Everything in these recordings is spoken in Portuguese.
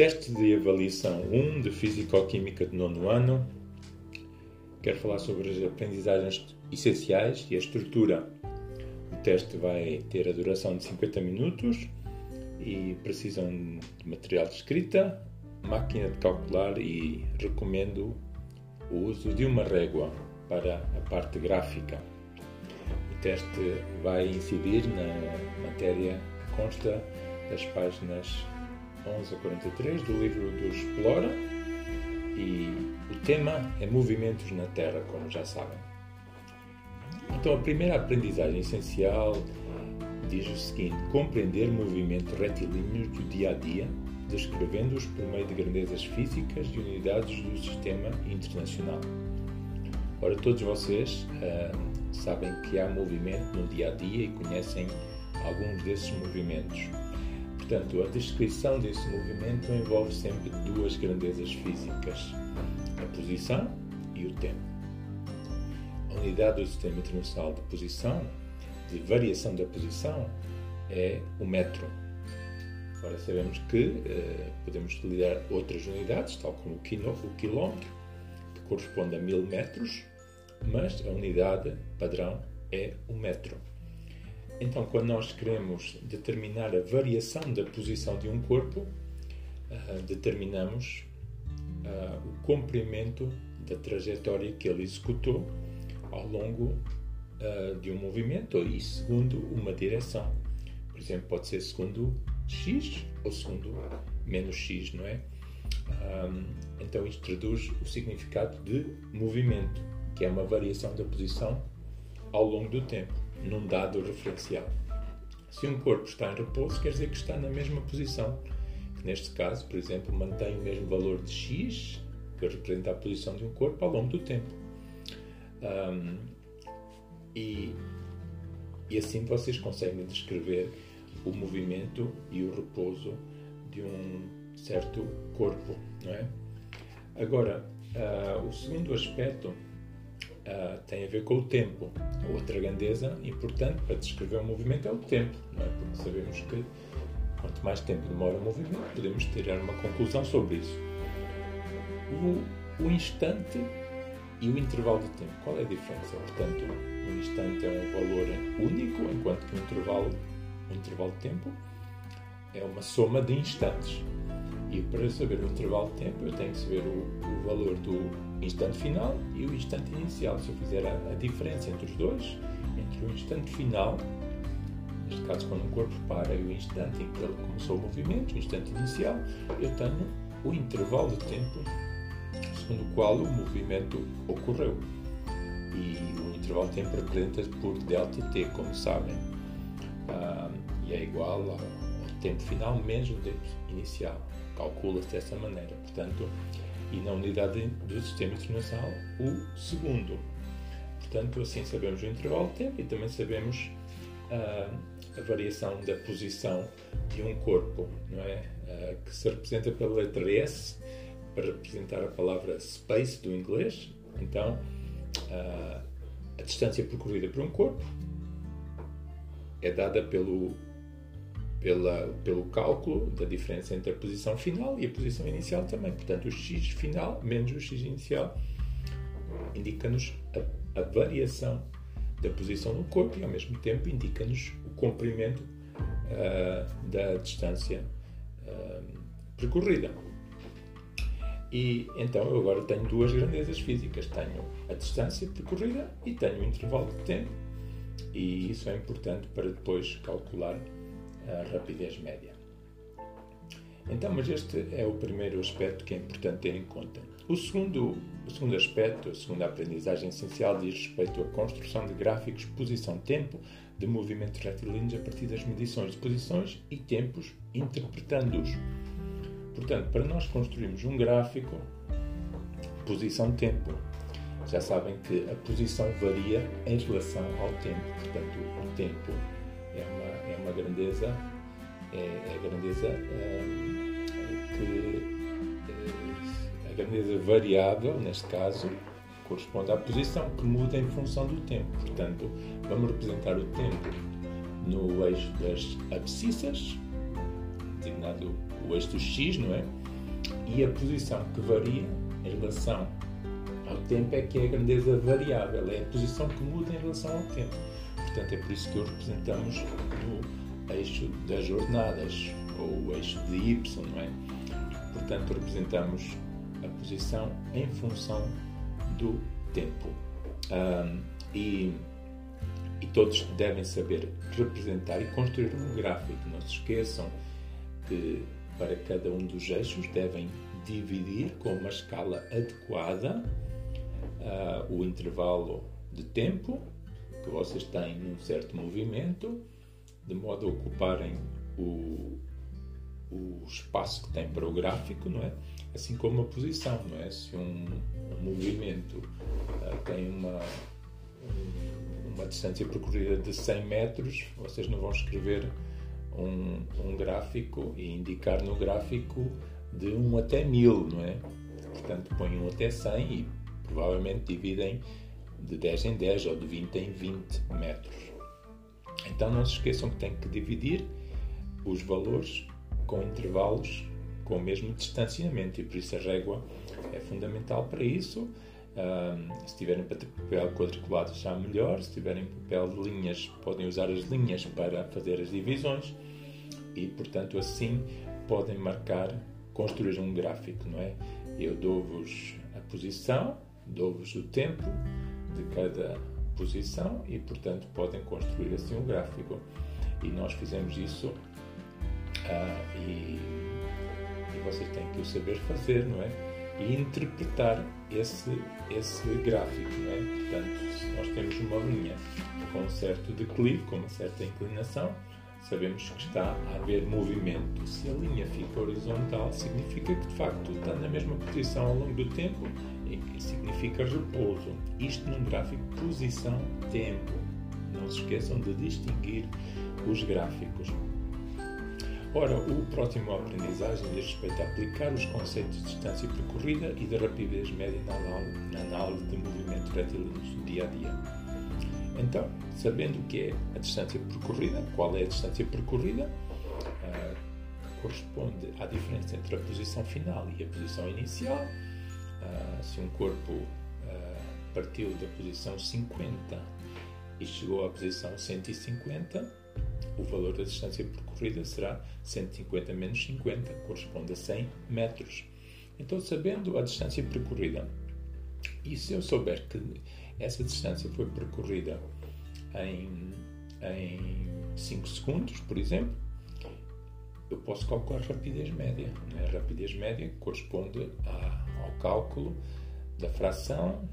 Teste de avaliação 1 de Físico-Química de nono ano. Quero falar sobre as aprendizagens essenciais e a estrutura. O teste vai ter a duração de 50 minutos e precisam de material de escrita, máquina de calcular e recomendo o uso de uma régua para a parte gráfica. O teste vai incidir na matéria que consta das páginas 11 a 43 do livro do Explora e o tema é movimentos na Terra, como já sabem. Então, a primeira aprendizagem essencial diz o seguinte: compreender movimentos retilíneos do dia a dia, descrevendo-os por meio de grandezas físicas e unidades do sistema internacional. Ora, todos vocês uh, sabem que há movimento no dia a dia e conhecem alguns desses movimentos. Portanto, a descrição desse movimento envolve sempre duas grandezas físicas: a posição e o tempo. A unidade do Sistema Internacional de Posição, de variação da posição, é o metro. Agora sabemos que eh, podemos utilizar outras unidades, tal como o quilómetro, que corresponde a mil metros, mas a unidade padrão é o metro. Então, quando nós queremos determinar a variação da posição de um corpo, uh, determinamos uh, o comprimento da trajetória que ele executou ao longo uh, de um movimento e segundo uma direção. Por exemplo, pode ser segundo x ou segundo menos x, não é? Então, isto traduz o significado de movimento, que é uma variação da posição ao longo do tempo num dado referencial. Se um corpo está em repouso, quer dizer que está na mesma posição. Neste caso, por exemplo, mantém o mesmo valor de x, que representa a posição de um corpo, ao longo do tempo. Um, e, e assim vocês conseguem descrever o movimento e o repouso de um certo corpo, não é? Agora, uh, o segundo aspecto uh, tem a ver com o tempo. A outra grandeza importante para descrever o movimento é o tempo, não é? Porque sabemos que quanto mais tempo demora o movimento, podemos tirar uma conclusão sobre isso. O, o instante e o intervalo de tempo. Qual é a diferença? Portanto, um instante é um valor único, enquanto que um intervalo, um intervalo de tempo é uma soma de instantes. E para saber o intervalo de tempo, eu tenho que saber o, o valor do instante final e o instante inicial. Se eu fizer a, a, diferença entre os dois, entre o instante final, neste caso quando um corpo para, e o instante em que ele começou o movimento, o instante inicial, eu tenho o intervalo de tempo segundo o qual o movimento ocorreu. E o intervalo de tempo representa por delta t, como sabem, ah, e é igual ao tempo final menos o tempo inicial calcula-se dessa maneira. Portanto, e na unidade do sistema internacional, o segundo. Portanto, assim sabemos o intervalo de tempo e também sabemos uh, a variação da posição de um corpo, não é? Uh, que se representa pela letra S para representar a palavra space do inglês. Então, uh, a distância percorrida por um corpo é dada pelo pela, pelo cálculo da diferença entre a posição final e a posição inicial também. Portanto, o x final menos o x inicial indica-nos a, a, variação da posição no corpo e, ao mesmo tempo, indica-nos o comprimento uh, da distância uh, percorrida. E então eu agora tenho duas grandezas físicas: tenho a distância percorrida e tenho o intervalo de tempo. E isso é importante para depois calcular a rapidez média. Então, mas este é o primeiro aspecto que é importante ter em conta. O segundo, o segundo aspecto, a segunda aprendizagem essencial diz respeito à construção de gráficos posição-tempo de movimentos retilíneos a partir das medições de posições e tempos, interpretando-os. Portanto, para nós construirmos um gráfico, posição-tempo, já sabem que a posição varia em relação ao tempo. Portanto, o tempo uma, grandeza, é, é a grandeza é, que é, a grandeza variável, neste caso, corresponde à posição que muda em função do tempo. Portanto, vamos representar o tempo no eixo das abscissas, designado o eixo do x, não é? E a posição que varia em relação ao tempo é que é a grandeza variável, é a posição que muda em relação ao tempo. Portanto, é por isso que o representamos no eixo das jornadas, ou o eixo de Y, não é? Portanto, representamos a posição em função do tempo. Um, e, e todos devem saber representar e construir um gráfico. Não se esqueçam que para cada um dos eixos devem dividir com uma escala adequada uh, o intervalo de tempo que vocês têm num certo movimento, de modo a ocuparem o, o espaço que tem para o gráfico, não é? Assim como a posição, não é? Se um, um movimento uh, tem uma, uma distância percorrida de 100 metros, vocês não vão escrever um, um gráfico e indicar no gráfico de 1 até 1000, não é? Portanto, põem 1 até 100 e provavelmente dividem de 10 em 10 ou de 20 em 20 metros. Então não se esqueçam que têm que dividir os valores com intervalos com o mesmo distanciamento e por isso a régua é fundamental para isso. Se tiverem papel quadriculado já melhor, se tiverem papel de linhas podem usar as linhas para fazer as divisões e portanto assim podem marcar, construir um gráfico, não é? Eu dou-vos a posição, dou-vos o tempo de cada posição e portanto podem construir assim um gráfico e nós fizemos isso uh, e, e vocês têm que o saber fazer, não é? e interpretar esse, esse gráfico. Não é? Portanto, se nós temos uma linha com um certo declive, com uma certa inclinação, sabemos que está a haver movimento. Se a linha fica horizontal, significa que de facto está na mesma posição ao longo do tempo significa repouso. Isto num gráfico posição-tempo. Não se esqueçam de distinguir os gráficos. Ora, o próximo aprendizagem diz respeito a aplicar os conceitos de distância percorrida e de rapidez média na análise de movimento retilíneos no dia a dia. Então, sabendo o que é a distância percorrida, qual é a distância percorrida, uh, corresponde à diferença entre a posição final e a posição inicial. Uh, se um corpo uh, partiu da posição 50 e chegou à posição 150, o valor da distância percorrida será 150 menos 50, corresponde a 100 metros. Então, sabendo a distância percorrida, e se eu souber que essa distância foi percorrida em, em 5 segundos, por exemplo, eu posso calcular rapidez média. A rapidez média corresponde a, ao cálculo da fração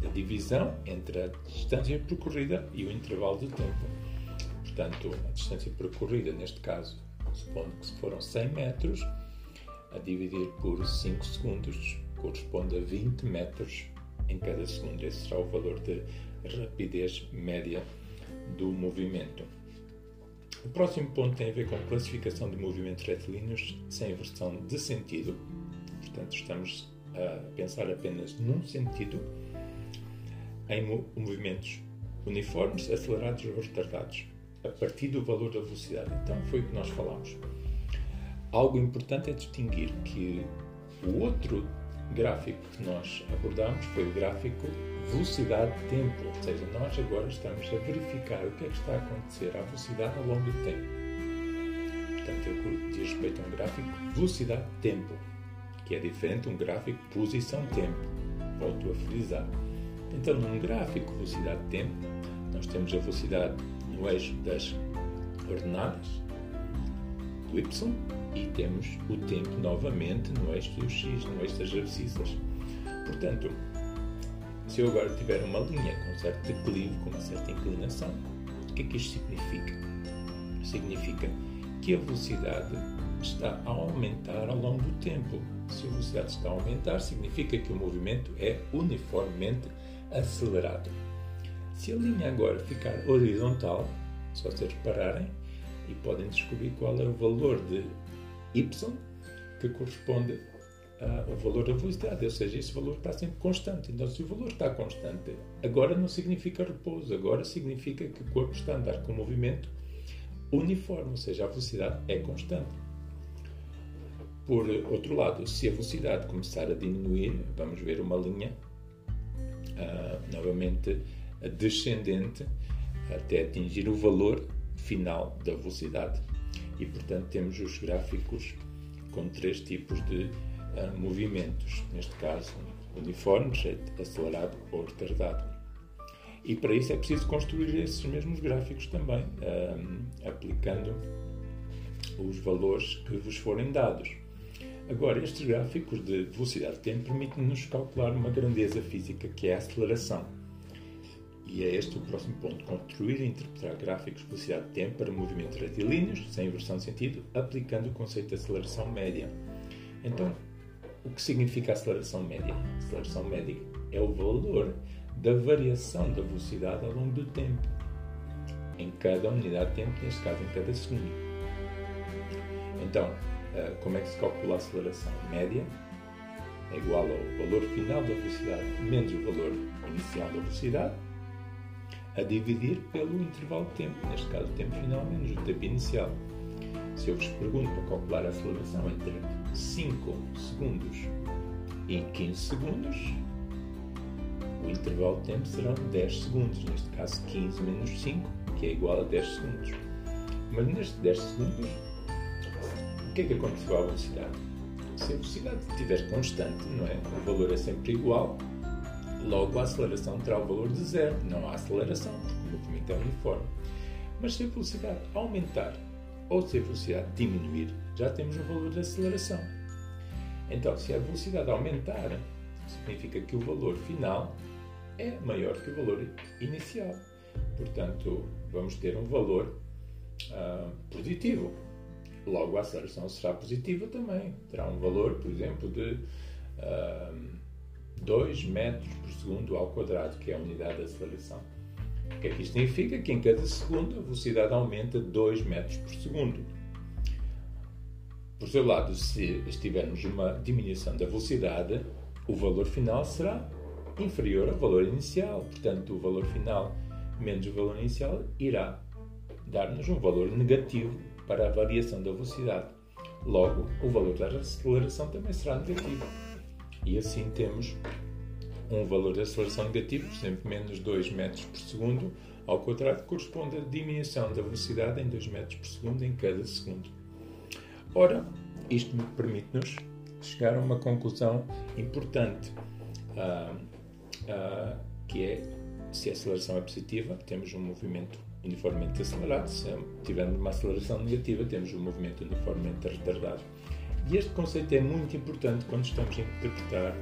da divisão entre a distância percorrida e o intervalo de tempo. Portanto, a distância percorrida, neste caso, supondo que foram 100 metros, a dividir por 5 segundos corresponde a 20 metros em cada segundo. Esse será o valor de rapidez média do movimento. O próximo ponto tem a ver com classificação de movimentos retilíneos sem inversão de sentido. Portanto, estamos a pensar apenas num sentido em movimentos uniformes, acelerados ou retardados a partir do valor da velocidade. Então foi o que nós falámos. Algo importante é distinguir que o outro gráfico que nós abordamos foi o gráfico velocidade-tempo, ou seja, nós agora estamos a verificar o que é que está a acontecer à velocidade ao longo do tempo. Portanto, eu diz respeito a um gráfico velocidade-tempo, que é diferente de um gráfico posição-tempo. Volto a frisar. Então, num gráfico velocidade-tempo, nós temos a velocidade no eixo das ordenadas do Y e temos o tempo novamente no eixo do X, no eixo das abscissas. Portanto, se eu agora tiver uma linha com certo declive, com uma certa inclinação, o que é que isto significa? Significa que a velocidade está a aumentar ao longo do tempo. Se a velocidade está a aumentar, significa que o movimento é uniformemente acelerado. Se a linha agora ficar horizontal, se vocês repararem, e podem descobrir qual é o valor de y que corresponde ao valor da velocidade, ou seja, esse valor está sempre constante. Então, se o valor está constante, agora não significa repouso, agora significa que o corpo está a andar com movimento uniforme, ou seja, a velocidade é constante. Por outro lado, se a velocidade começar a diminuir, vamos ver uma linha uh, novamente descendente até atingir o valor final da velocidade. E, portanto, temos os gráficos com três tipos de movimentos, neste caso uniformes, acelerado ou retardado. E para isso é preciso construir esses mesmos gráficos também, aplicando os valores que vos forem dados. Agora, estes gráficos de velocidade de tempo permitem-nos calcular uma grandeza física que é a aceleração. E é este o próximo ponto: construir e interpretar gráficos de velocidade de tempo para movimentos retilíneos, sem inversão de sentido, aplicando o conceito de aceleração média. Então, o que significa aceleração média? A aceleração média é o valor da variação da velocidade ao longo do tempo, em cada unidade de tempo, neste caso em cada segundo. Então, eh, como é que se calcula a aceleração? Média é igual ao valor final da velocidade menos o valor inicial da velocidade, a dividir pelo intervalo de tempo, neste caso o tempo final menos o tempo inicial. Se eu vos pergunto para calcular a aceleração entre 5 segundos e 15 segundos, o intervalo de tempo serão 10 segundos, neste caso 15 menos 5, que é igual a 10 segundos. Mas nestes 10 segundos, o que é que aconteceu à velocidade? Se a velocidade estiver constante, não é? o valor é sempre igual, logo a aceleração terá o valor de zero. Não há aceleração, porque o movimento é uniforme. Mas se a velocidade aumentar ou se a velocidade diminuir, já temos o valor de aceleração. Então, se a velocidade aumentar, significa que o valor final é maior que o valor inicial. Portanto, vamos ter um valor uh, positivo. Logo, a aceleração será positiva também. Terá um valor, por exemplo, de uh, ah, 2 metros por segundo ao quadrado, que é a unidade de aceleração. O que é que isto significa? Que em cada segundo a velocidade aumenta 2 metros por segundo. Por seu lado, se estivermos uma diminuição da velocidade, o valor final será inferior ao valor inicial. Portanto, o valor final menos o valor inicial irá dar-nos um valor negativo para a variação da velocidade. Logo, o valor da aceleração também será negativo. E assim temos um valor de aceleração negativo, por exemplo, menos 2 metros por segundo, ao quadrado, corresponde à diminuição da velocidade em 2 metros por segundo em cada segundo. Ora, isto permite-nos chegar a uma conclusão importante, uh, uh, que é, se a aceleração é positiva, temos um movimento uniformemente acelerado, se tivermos uma aceleração negativa, temos um movimento uniformemente retardado. E este conceito é muito importante quando estamos a interpretar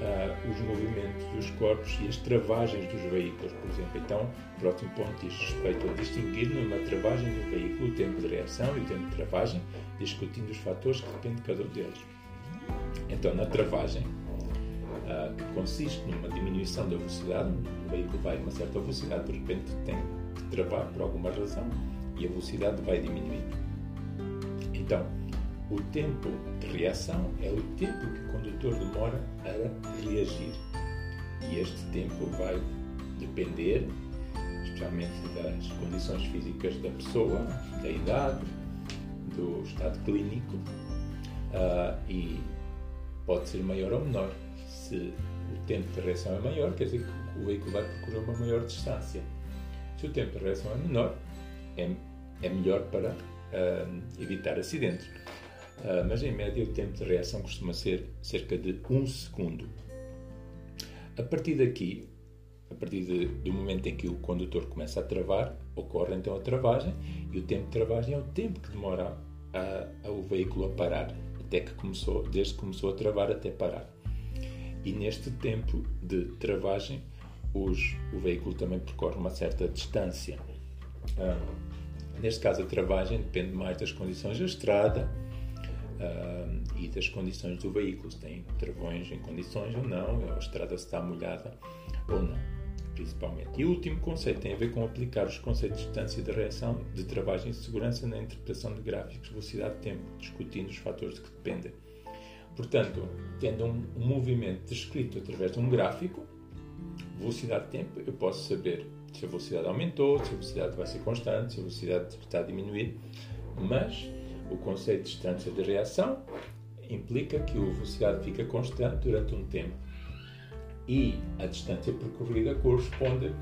uh, os movimentos dos corpos e as travagens dos veículos, por exemplo. Então, próximo ponto diz respeito a distinguir numa travagem do veículo o tempo de reação e o tempo de travagem, discutindo os fatores que dependem de cada um deles. Então, na travagem, uh, que consiste numa diminuição da velocidade, o veículo vai a uma certa velocidade, de repente tem que travar por alguma razão e a velocidade vai diminuindo. Então, o tempo de reação é o tempo que o condutor demora a reagir. E este tempo vai depender, especialmente das condições físicas da pessoa, da idade, do estado clínico, uh, e pode ser maior ou menor. Se o tempo de reação é maior, quer dizer que o veículo vai percorrer uma maior distância. Se o tempo de reação é menor, é, é melhor para uh, evitar acidentes. Uh, mas em média o tempo de reação costuma ser cerca de um segundo. A partir daqui, a partir de, do momento em que o condutor começa a travar, ocorre então a travagem e o tempo de travagem é o tempo que demora a, a, o veículo a parar, até que começou, desde que começou a travar até parar. E neste tempo de travagem, os, o veículo também percorre uma certa distância. Uh, neste caso, a travagem depende mais das condições da estrada, uh, e das condições do veículo, se tem travões em condições ou não, a estrada está molhada ou não, principalmente. E o último conceito tem a ver com aplicar os conceitos de distância de reação, de travagem e segurança na interpretação de gráficos de velocidade de tempo, discutindo os fatores de que dependem. Portanto, tendo um, um movimento descrito através de um gráfico, velocidade de tempo, eu posso saber se a velocidade aumentou, se a velocidade vai ser constante, se a velocidade está a diminuir, mas o conceito de distância de reação implica que a velocidade fica constante durante um tempo e a distância percorrida corresponde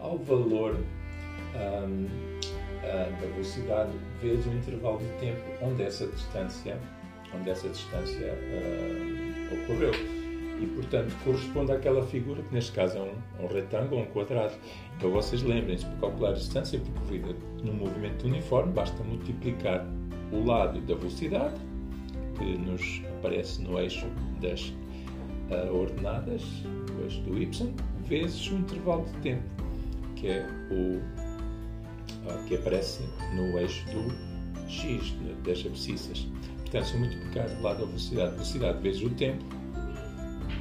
ao valor um, uh, da velocidade vezes o intervalo de tempo onde essa distância, onde essa distância uh, ocorreu. E, portanto, corresponde àquela figura que, neste caso, é um, um retângulo ou um quadrado. Então, vocês lembrem-se, para calcular a distância percorrida no movimento uniforme, basta multiplicar o lado da velocidade, que nos aparece no eixo das uh, ordenadas, o eixo do y, vezes o intervalo de tempo, que é o uh, que aparece no eixo do x, das abscissas. Portanto, se eu o lado da velocidade, velocidade vezes o tempo,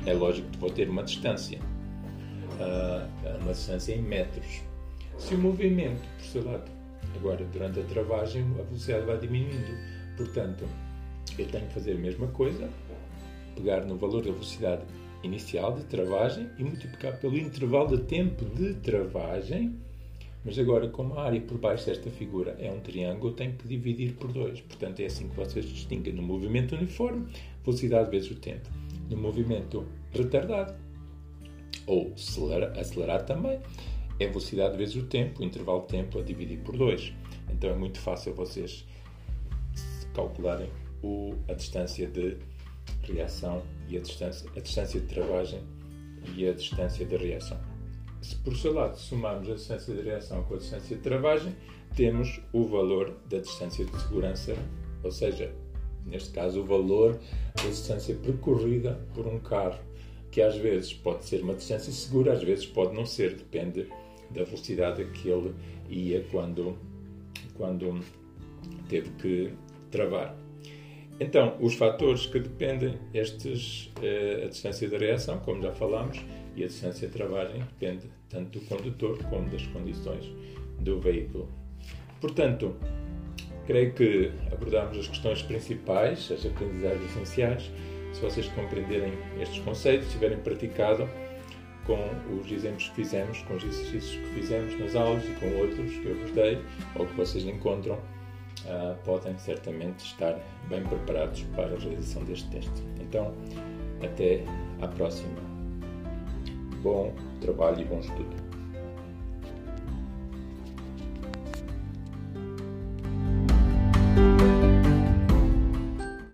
é lógico que vou ter uma distância, uh, uma distância em metros. Se o movimento, por seu lado, agora durante a travagem, a velocidade vai diminuindo, portanto, eu tenho que fazer a mesma coisa, pegar no valor da velocidade inicial de travagem e multiplicar pelo intervalo de tempo de travagem. Mas agora, como a área por baixo desta figura é um triângulo, eu tenho que dividir por dois. Portanto, é assim que vocês distinguem no movimento uniforme, velocidade vezes o tempo. No movimento retardado, ou acelerar, acelerar também, é velocidade vezes o tempo, o intervalo de tempo a dividir por dois. Então é muito fácil vocês calcularem o, a distância de reação e a distância, a distância de travagem e a distância de reação. Se por seu lado somarmos a distância de reação com a distância de travagem, temos o valor da distância de segurança, ou seja, neste caso o valor da distância percorrida por um carro, que às vezes pode ser uma distância segura, às vezes pode não ser, depende da velocidade que ele ia quando, quando teve que travar. Então, os fatores que dependem, estes, eh, a distância de reação, como já falámos, e a distância de travagem depende tanto do condutor como das condições do veículo. Portanto, creio que abordámos as questões principais, as aprendizagens essenciais. Se vocês compreenderem estes conceitos, tiverem praticado com os exemplos que fizemos, com os exercícios que fizemos nas aulas e com outros que eu vos dei, ou que vocês encontram uh, podem certamente estar bem preparados para a realização deste teste. Então, até à próxima. Bom trabalho e bom estudo.